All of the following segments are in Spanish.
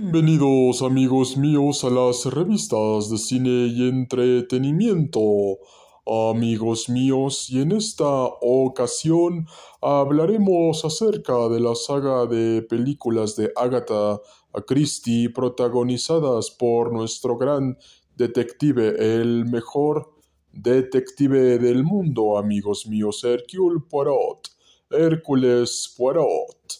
Bienvenidos amigos míos a las revistas de cine y entretenimiento. Amigos míos, y en esta ocasión hablaremos acerca de la saga de películas de Agatha Christie protagonizadas por nuestro gran detective, el mejor detective del mundo, amigos míos, Hercule Poirot, Hércules Poirot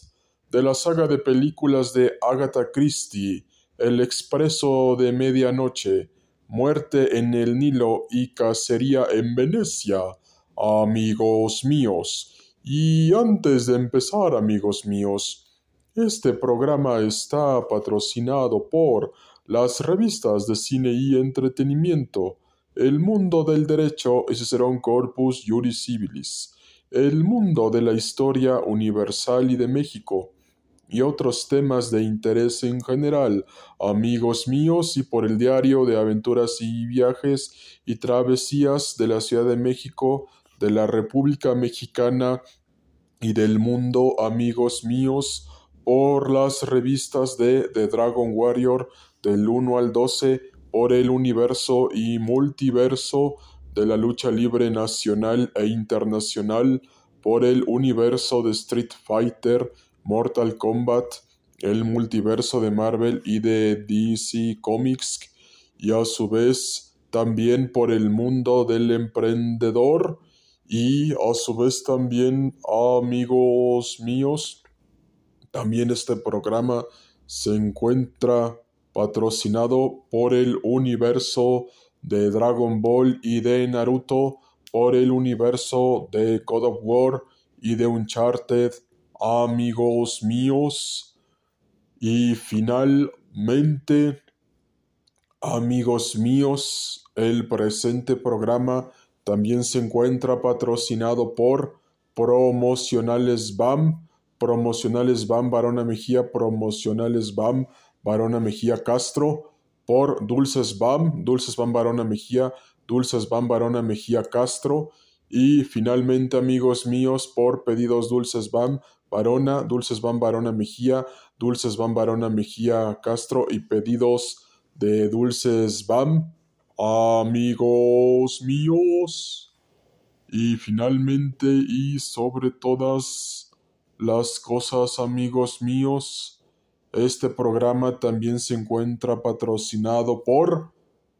de la saga de películas de Agatha Christie, El Expreso de Medianoche, Muerte en el Nilo y Cacería en Venecia, amigos míos. Y antes de empezar, amigos míos, este programa está patrocinado por las revistas de cine y entretenimiento, El Mundo del Derecho y Cicerón Corpus Juris Civilis, El Mundo de la Historia Universal y de México, y otros temas de interés en general, amigos míos, y por el diario de aventuras y viajes y travesías de la Ciudad de México, de la República Mexicana y del mundo, amigos míos, por las revistas de The Dragon Warrior del 1 al 12, por el universo y multiverso de la lucha libre nacional e internacional, por el universo de Street Fighter, Mortal Kombat, el multiverso de Marvel y de DC Comics, y a su vez también por el mundo del emprendedor y a su vez también amigos míos, también este programa se encuentra patrocinado por el universo de Dragon Ball y de Naruto, por el universo de God of War y de Uncharted amigos míos. Y finalmente, amigos míos, el presente programa también se encuentra patrocinado por Promocionales BAM, Promocionales BAM Barona Mejía, Promocionales BAM Barona Mejía Castro, por Dulces BAM, Dulces BAM Barona Mejía, Dulces BAM Barona Mejía Castro, y finalmente amigos míos por Pedidos Dulces BAM Barona, Dulces Van Barona Mejía, Dulces Van Barona Mejía Castro y pedidos de Dulces Bam, amigos míos. Y finalmente y sobre todas las cosas, amigos míos, este programa también se encuentra patrocinado por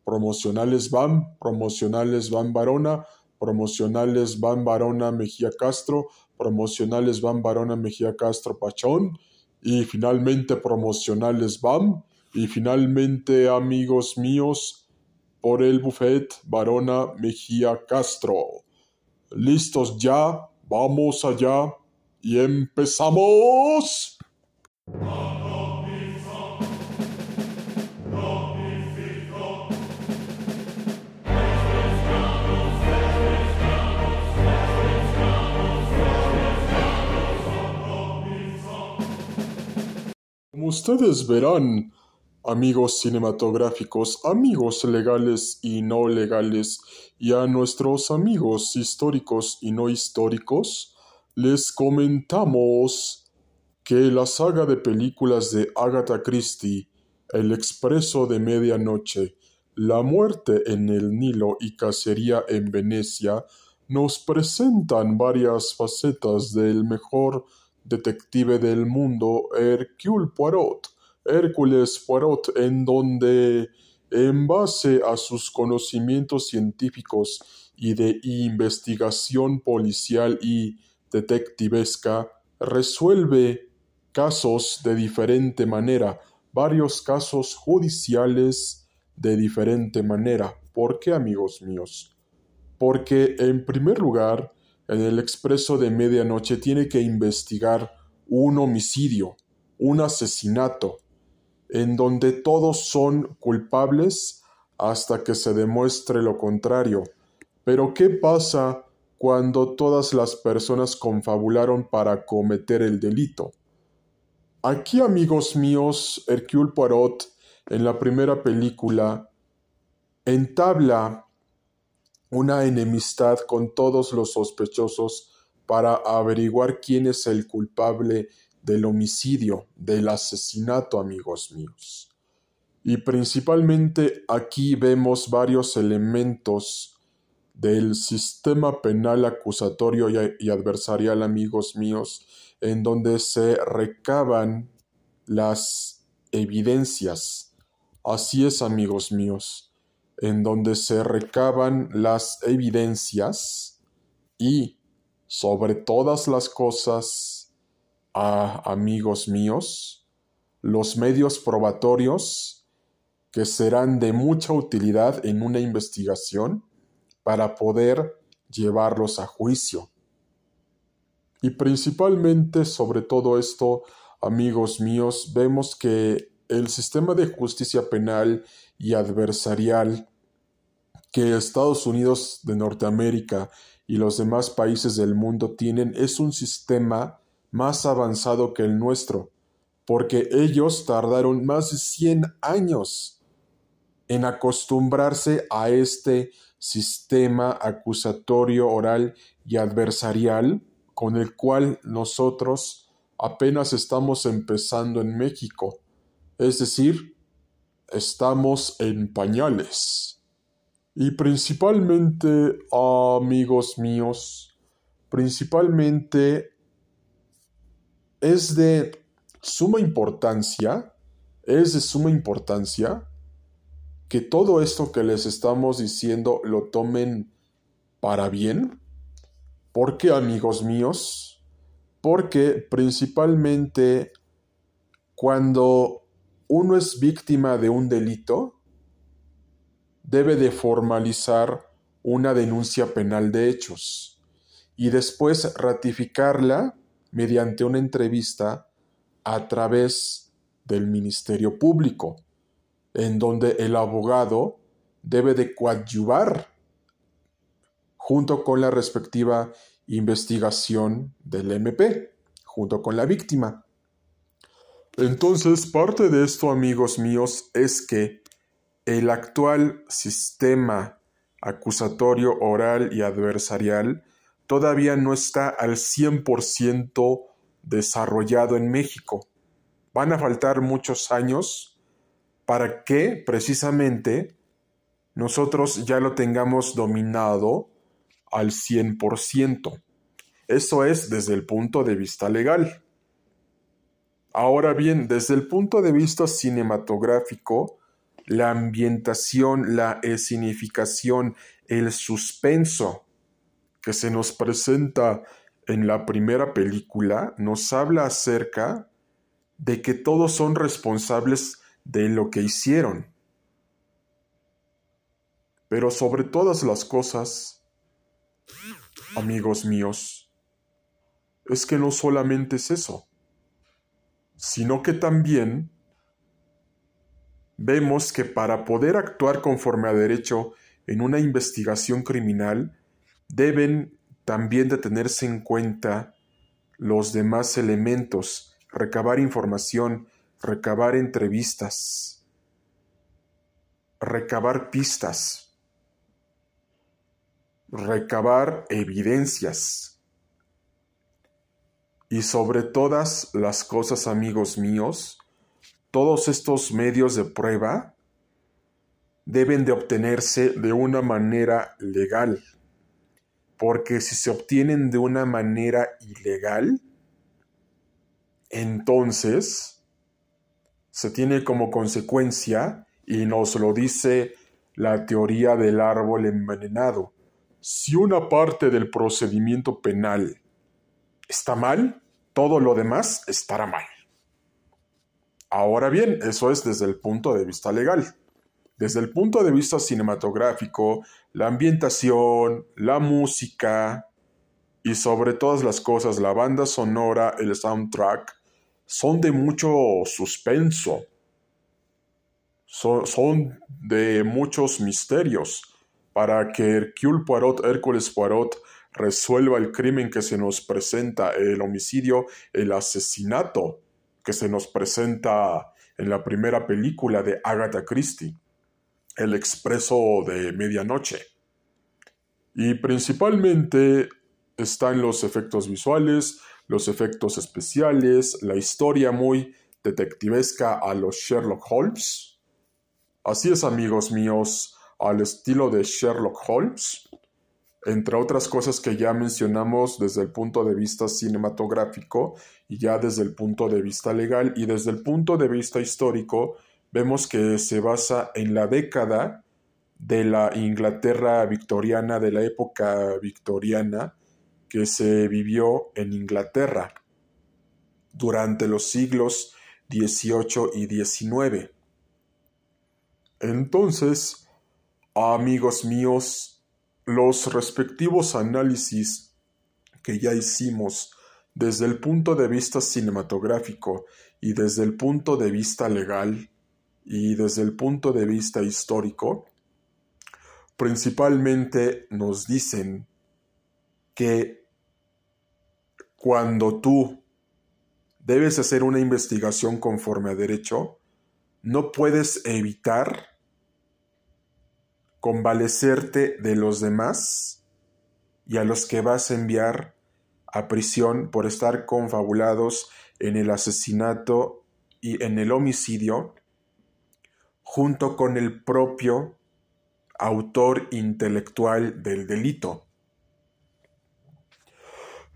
Promocionales BAM, Promocionales BAM Barona, Promocionales BAM Barona Mejía Castro, promocionales Van Barona Mejía Castro Pachón y finalmente promocionales BAM y finalmente amigos míos por el buffet Barona Mejía Castro. Listos ya, vamos allá y empezamos. Ustedes verán, amigos cinematográficos, amigos legales y no legales, y a nuestros amigos históricos y no históricos, les comentamos que la saga de películas de Agatha Christie, El Expreso de Medianoche, La muerte en el Nilo y Cacería en Venecia nos presentan varias facetas del mejor detective del mundo Hercule Poirot, Hércules Poirot, en donde, en base a sus conocimientos científicos y de investigación policial y detectivesca, resuelve casos de diferente manera, varios casos judiciales de diferente manera. ¿Por qué, amigos míos? Porque, en primer lugar, en el expreso de medianoche tiene que investigar un homicidio, un asesinato, en donde todos son culpables hasta que se demuestre lo contrario. Pero ¿qué pasa cuando todas las personas confabularon para cometer el delito? Aquí, amigos míos, Hercule Poirot, en la primera película, entabla una enemistad con todos los sospechosos para averiguar quién es el culpable del homicidio, del asesinato, amigos míos. Y principalmente aquí vemos varios elementos del sistema penal acusatorio y, adversarial, amigos míos, en donde se recaban las evidencias. Así es, amigos míos, en donde se recaban las evidencias y, sobre todas las cosas, amigos míos, los medios probatorios que serán de mucha utilidad en una investigación para poder llevarlos a juicio. Y principalmente sobre todo esto, amigos míos, vemos que el sistema de justicia penal y adversarial que Estados Unidos de Norteamérica y los demás países del mundo tienen es un sistema más avanzado que el nuestro, porque ellos tardaron más de 100 años en acostumbrarse a este sistema acusatorio oral y adversarial con el cual nosotros apenas estamos empezando en México. Es decir, estamos en pañales. Y principalmente, amigos míos, principalmente es de suma importancia, es de suma importancia que todo esto que les estamos diciendo lo tomen para bien. ¿Por qué, amigos míos? Porque principalmente cuando uno es víctima de un delito, debe de formalizar una denuncia penal de hechos y después ratificarla mediante una entrevista a través del Ministerio Público en donde el abogado debe de coadyuvar junto con la respectiva investigación del MP, junto con la víctima. Entonces, parte de esto, amigos míos, es que el actual sistema acusatorio oral y adversarial todavía no está al 100% desarrollado en México. Van a faltar muchos años para que precisamente nosotros ya lo tengamos dominado al 100%. Eso es desde el punto de vista legal. Ahora bien, desde el punto de vista cinematográfico, la ambientación, la escenificación, el suspenso que se nos presenta en la primera película nos habla acerca de que todos son responsables de lo que hicieron. Pero sobre todas las cosas, amigos míos, es que no solamente es eso, sino que también vemos que para poder actuar conforme a derecho en una investigación criminal, deben también tenerse en cuenta los demás elementos, recabar información, recabar entrevistas, recabar pistas, recabar evidencias. Y sobre todas las cosas, amigos míos, todos estos medios de prueba deben de obtenerse de una manera legal, porque si se obtienen de una manera ilegal, entonces se tiene como consecuencia, y nos lo dice la teoría del árbol envenenado, si una parte del procedimiento penal está mal, todo lo demás estará mal. Ahora bien, eso es desde el punto de vista legal. Desde el punto de vista cinematográfico, la ambientación, la música y sobre todas las cosas la banda sonora, el soundtrack, son de mucho suspenso, son, de muchos misterios, para que Hercule Poirot, Hércules Poirot, resuelva el crimen que se nos presenta, el homicidio, el asesinato que se nos presenta en la primera película de Agatha Christie, El Expreso de Medianoche. Y principalmente están los efectos visuales, los efectos especiales, la historia muy detectivesca a los Sherlock Holmes. Así es, amigos míos, al estilo de Sherlock Holmes, entre otras cosas que ya mencionamos desde el punto de vista cinematográfico y ya desde el punto de vista legal y desde el punto de vista histórico, vemos que se basa en la década de la Inglaterra victoriana, de la época victoriana que se vivió en Inglaterra durante los siglos XVIII y XIX. Entonces, amigos míos, los respectivos análisis que ya hicimos desde el punto de vista cinematográfico y desde el punto de vista legal y desde el punto de vista histórico, principalmente nos dicen que cuando tú debes hacer una investigación conforme a derecho, no puedes evitar convalecerte de los demás y a los que vas a enviar a prisión por estar confabulados en el asesinato y en el homicidio, junto con el propio autor intelectual del delito.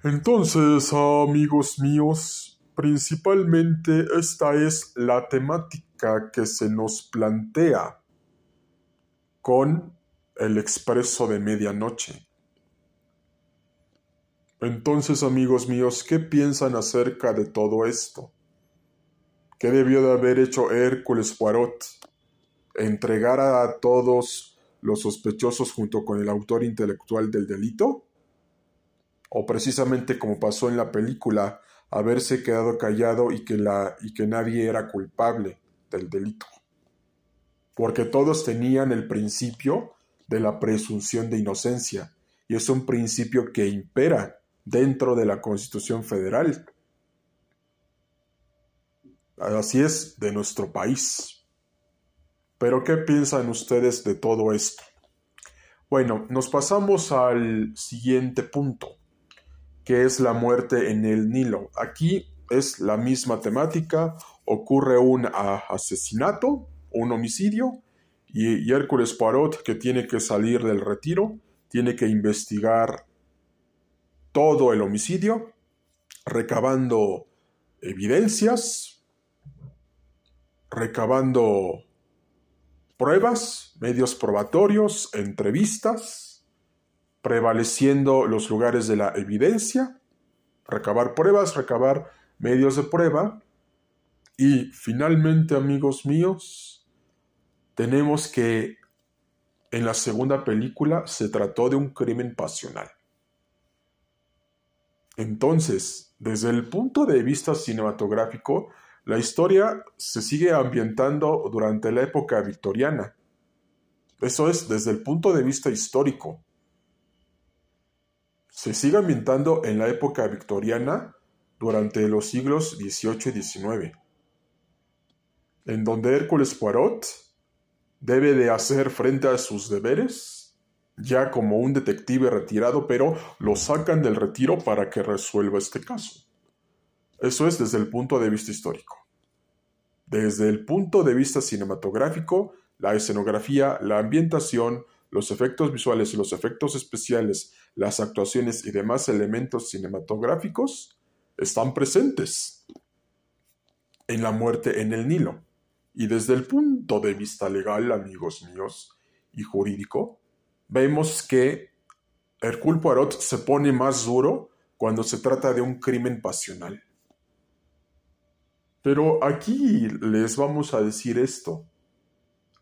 Entonces, amigos míos, principalmente esta es la temática que se nos plantea con el expreso de medianoche. Entonces, amigos míos, ¿qué piensan acerca de todo esto? ¿Qué debió de haber hecho Hércules Poirot? ¿Entregar a todos los sospechosos junto con el autor intelectual del delito? ¿O precisamente como pasó en la película, haberse quedado callado y que, la, y que nadie era culpable del delito? Porque todos tenían el principio de la presunción de inocencia, y es un principio que impera dentro de la Constitución Federal. Así es de nuestro país. Pero ¿qué piensan ustedes de todo esto? Bueno, nos pasamos al siguiente punto, que es la muerte en el Nilo. Aquí es la misma temática, ocurre un asesinato un homicidio y, Hércules Poirot, que tiene que salir del retiro, tiene que investigar todo el homicidio, recabando evidencias, recabando pruebas, medios probatorios, entrevistas, prevaleciendo los lugares de la evidencia, recabar pruebas, recabar medios de prueba y finalmente, amigos míos, tenemos que en la segunda película se trató de un crimen pasional. Entonces, desde el punto de vista cinematográfico, la historia se sigue ambientando durante la época victoriana. Eso es desde el punto de vista histórico. Se sigue ambientando en la época victoriana durante los siglos XVIII y XIX, en donde Hércules Poirot debe de hacer frente a sus deberes, ya como un detective retirado, pero lo sacan del retiro para que resuelva este caso. Eso es desde el punto de vista histórico. Desde el punto de vista cinematográfico, la escenografía, la ambientación, los efectos visuales y los efectos especiales, las actuaciones y demás elementos cinematográficos están presentes en la muerte en el Nilo. Y desde el punto de vista legal, amigos míos, y jurídico, vemos que Hercule Poirot se pone más duro cuando se trata de un crimen pasional. Pero aquí les vamos a decir esto.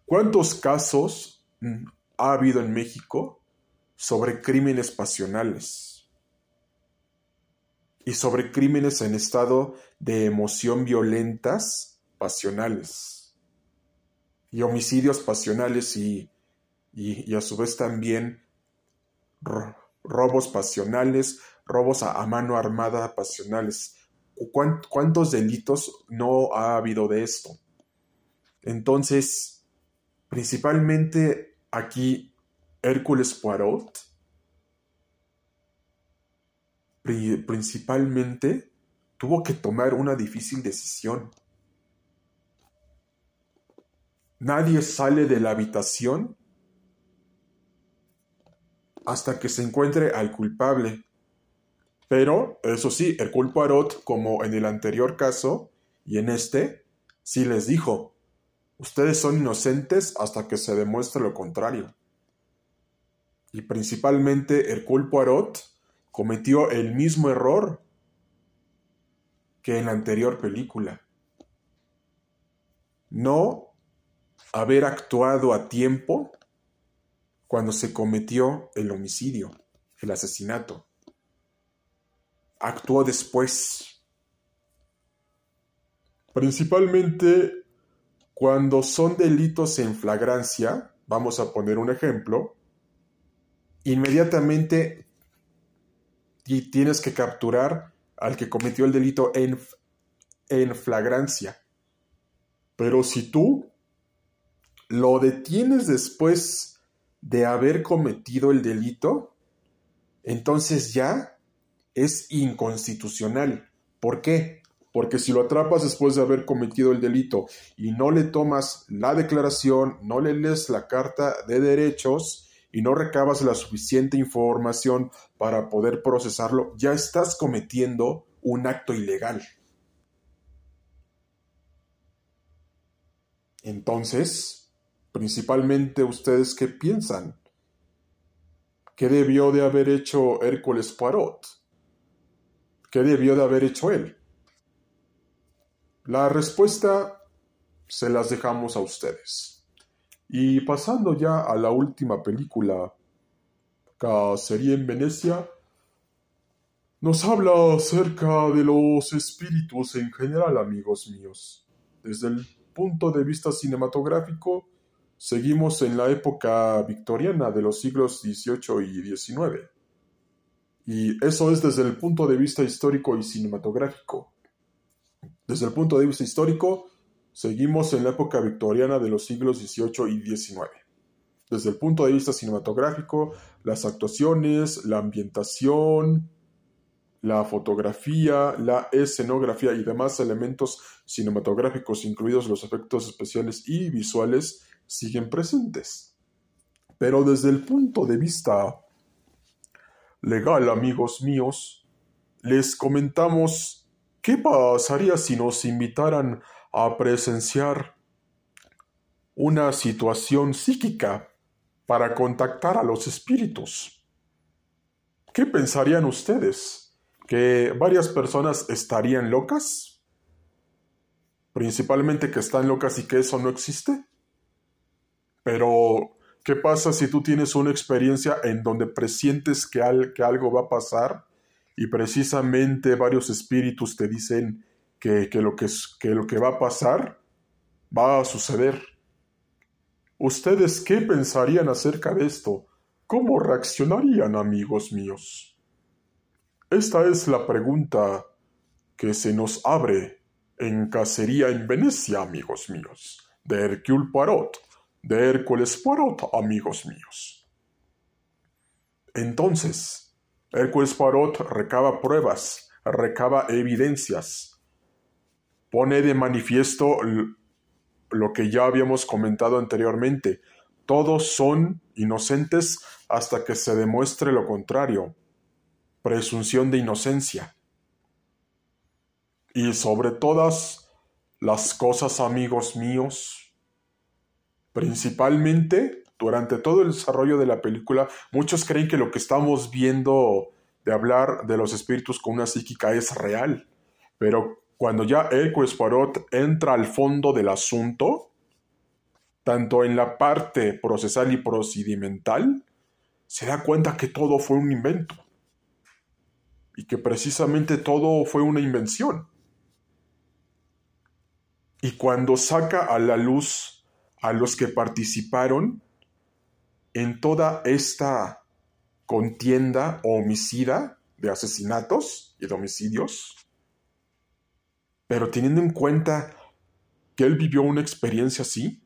¿Cuántos casos ha habido en México sobre crímenes pasionales? Y sobre crímenes en estado de emoción violentas pasionales y homicidios pasionales y, y, a su vez también robos pasionales, robos a, mano armada pasionales. ¿Cuántos delitos no ha habido de esto? Entonces, principalmente aquí Hércules Poirot principalmente tuvo que tomar una difícil decisión. Nadie sale de la habitación hasta que se encuentre al culpable. Pero, eso sí, el culparot, como en el anterior caso y en este, sí les dijo, ustedes son inocentes hasta que se demuestre lo contrario. Y principalmente el culparot cometió el mismo error que en la anterior película. No haber actuado a tiempo cuando se cometió el homicidio, el asesinato. Actuó después. Principalmente cuando son delitos en flagrancia, vamos a poner un ejemplo, inmediatamente tienes que capturar al que cometió el delito en, en flagrancia. Pero si tú lo detienes después de haber cometido el delito, entonces ya es inconstitucional. ¿Por qué? Porque si lo atrapas después de haber cometido el delito y no le tomas la declaración, no le lees la carta de derechos y no recabas la suficiente información para poder procesarlo, ya estás cometiendo un acto ilegal. Entonces, Principalmente ustedes qué piensan. ¿Qué debió de haber hecho Hércules Poirot? ¿Qué debió de haber hecho él? La respuesta se las dejamos a ustedes. Y pasando ya a la última película, Cacería en Venecia, nos habla acerca de los espíritus en general, amigos míos. Desde el punto de vista cinematográfico, Seguimos en la época victoriana de los siglos XVIII y XIX. Y eso es desde el punto de vista histórico y cinematográfico. Desde el punto de vista histórico, seguimos en la época victoriana de los siglos XVIII y XIX. Desde el punto de vista cinematográfico, las actuaciones, la ambientación, la fotografía, la escenografía y demás elementos cinematográficos, incluidos los efectos especiales y visuales, siguen presentes. Pero desde el punto de vista legal, amigos míos, les comentamos qué pasaría si nos invitaran a presenciar una situación psíquica para contactar a los espíritus. ¿Qué pensarían ustedes? ¿Que varias personas estarían locas? Principalmente que están locas y que eso no existe. Pero, ¿qué pasa si tú tienes una experiencia en donde presientes que, que algo va a pasar y precisamente varios espíritus te dicen que, lo que, que lo que va a pasar va a suceder? ¿Ustedes qué pensarían acerca de esto? ¿Cómo reaccionarían, amigos míos? Esta es la pregunta que se nos abre en Cacería en Venecia, amigos míos, de Hercule Poirot de Hércules Poirot, amigos míos. Entonces, Hércules Poirot recaba pruebas, recaba evidencias, pone de manifiesto lo que ya habíamos comentado anteriormente. Todos son inocentes hasta que se demuestre lo contrario. Presunción de inocencia. Y sobre todas las cosas, amigos míos, Principalmente, durante todo el desarrollo de la película, muchos creen que lo que estamos viendo de hablar de los espíritus con una psíquica es real. Pero cuando ya Hércules Poirot entra al fondo del asunto, tanto en la parte procesal y procedimental, se da cuenta que todo fue un invento. Y que precisamente todo fue una invención. Y cuando saca a la luz a los que participaron en toda esta contienda homicida de asesinatos y de homicidios, pero teniendo en cuenta que él vivió una experiencia así,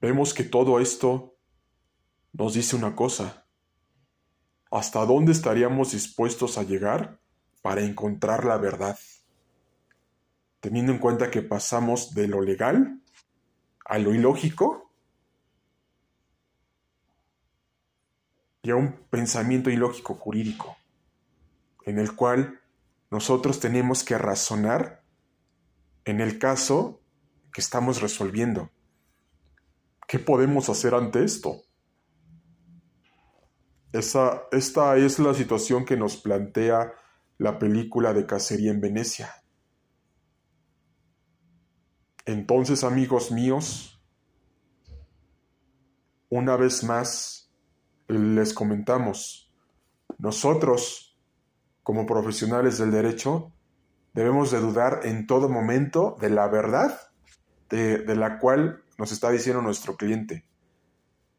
vemos que todo esto nos dice una cosa, hasta dónde estaríamos dispuestos a llegar para encontrar la verdad, teniendo en cuenta que pasamos de lo legal a lo ilógico y a un pensamiento ilógico jurídico, en el cual nosotros tenemos que razonar en el caso que estamos resolviendo. ¿Qué podemos hacer ante esto? Esta es la situación que nos plantea la película de Cacería en Venecia. Entonces, amigos míos, una vez más les comentamos, nosotros, como profesionales del derecho, debemos de dudar en todo momento de la verdad de, de la cual nos está diciendo nuestro cliente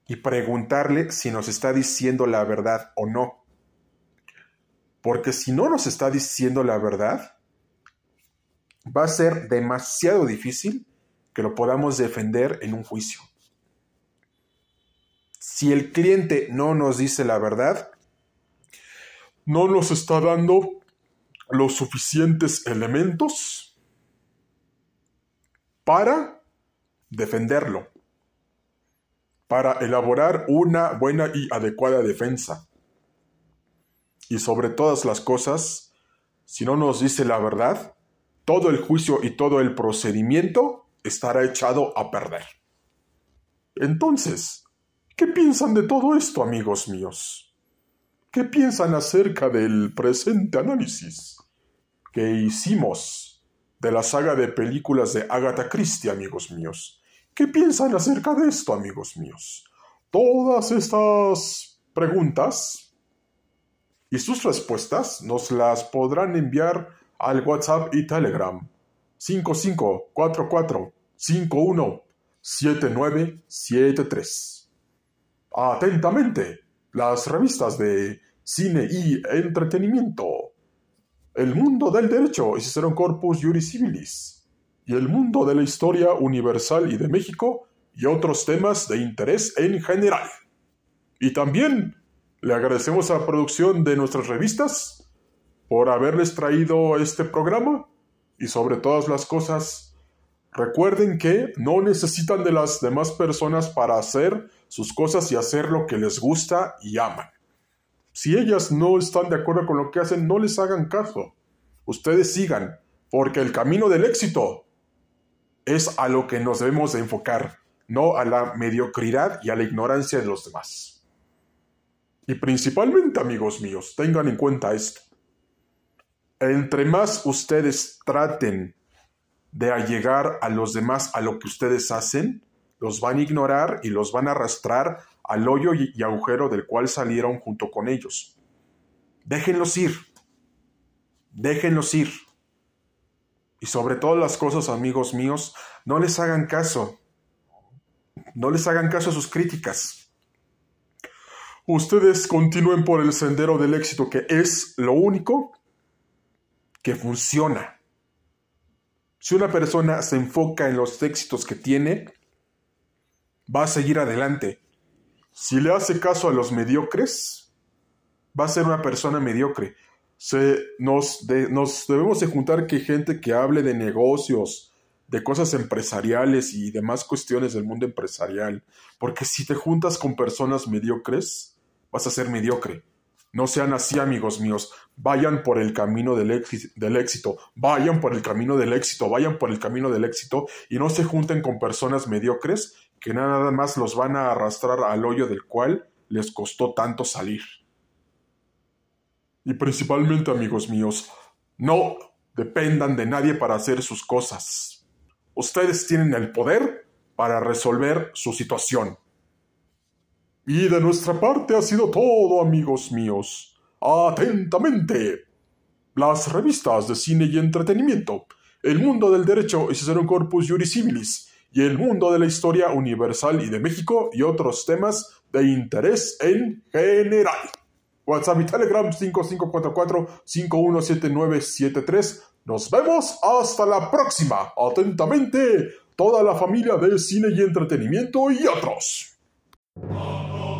y preguntarle si nos está diciendo la verdad o no. Porque si no nos está diciendo la verdad, va a ser demasiado difícil que lo podamos defender en un juicio. Si el cliente no nos dice la verdad, no nos está dando los suficientes elementos para defenderlo para elaborar una buena y adecuada defensa. Y sobre todas las cosas, si no nos dice la verdad, todo el juicio y todo el procedimiento estará echado a perder. Entonces, ¿qué piensan de todo esto, amigos míos? ¿Qué piensan acerca del presente análisis que hicimos de la saga de películas de Agatha Christie, amigos míos? ¿Qué piensan acerca de esto, amigos míos? Todas estas preguntas y sus respuestas nos las podrán enviar al WhatsApp y Telegram 5544 51 7973. Atentamente, las revistas de cine y entretenimiento. El mundo del derecho y Cicerón Corpus Juris Civilis y el mundo de la historia universal y de México y otros temas de interés en general. Y también le agradecemos la producción de nuestras revistas por haberles traído este programa y sobre todas las cosas, recuerden que no necesitan de las demás personas para hacer sus cosas y hacer lo que les gusta y aman. Si ellas no están de acuerdo con lo que hacen, no les hagan caso. Ustedes sigan, porque el camino del éxito es a lo que nos debemos de enfocar, no a la mediocridad y a la ignorancia de los demás. Y principalmente, amigos míos, tengan en cuenta esto. Entre más ustedes traten de allegar a los demás a lo que ustedes hacen, los van a ignorar y los van a arrastrar al hoyo y, agujero del cual salieron junto con ellos. Déjenlos ir. Déjenlos ir. Y sobre todas las cosas, amigos míos, no les hagan caso. No les hagan caso a sus críticas. Ustedes continúen por el sendero del éxito, que es lo único que funciona. Si una persona se enfoca en los éxitos que tiene, va a seguir adelante. Si le hace caso a los mediocres, va a ser una persona mediocre se, nos, nos debemos de juntar que gente que hable de negocios, de cosas empresariales y demás cuestiones del mundo empresarial, porque si te juntas con personas mediocres, vas a ser mediocre. No sean así, amigos míos. Vayan por el camino del, éxito. Vayan por el camino del éxito. Vayan por el camino del éxito. Y no se junten con personas mediocres que nada más los van a arrastrar al hoyo del cual les costó tanto salir. Y principalmente, amigos míos, no dependan de nadie para hacer sus cosas. Ustedes tienen el poder para resolver su situación. Y de nuestra parte ha sido todo, amigos míos. Atentamente. Las revistas de cine y entretenimiento, El mundo del derecho y Cicerón Corpus Juris Civilis, y El mundo de la historia universal y de México y otros temas de interés en general. WhatsApp y Telegram 5544-517973. Nos vemos hasta la próxima. Atentamente, toda la familia de cine y entretenimiento y otros. Oh.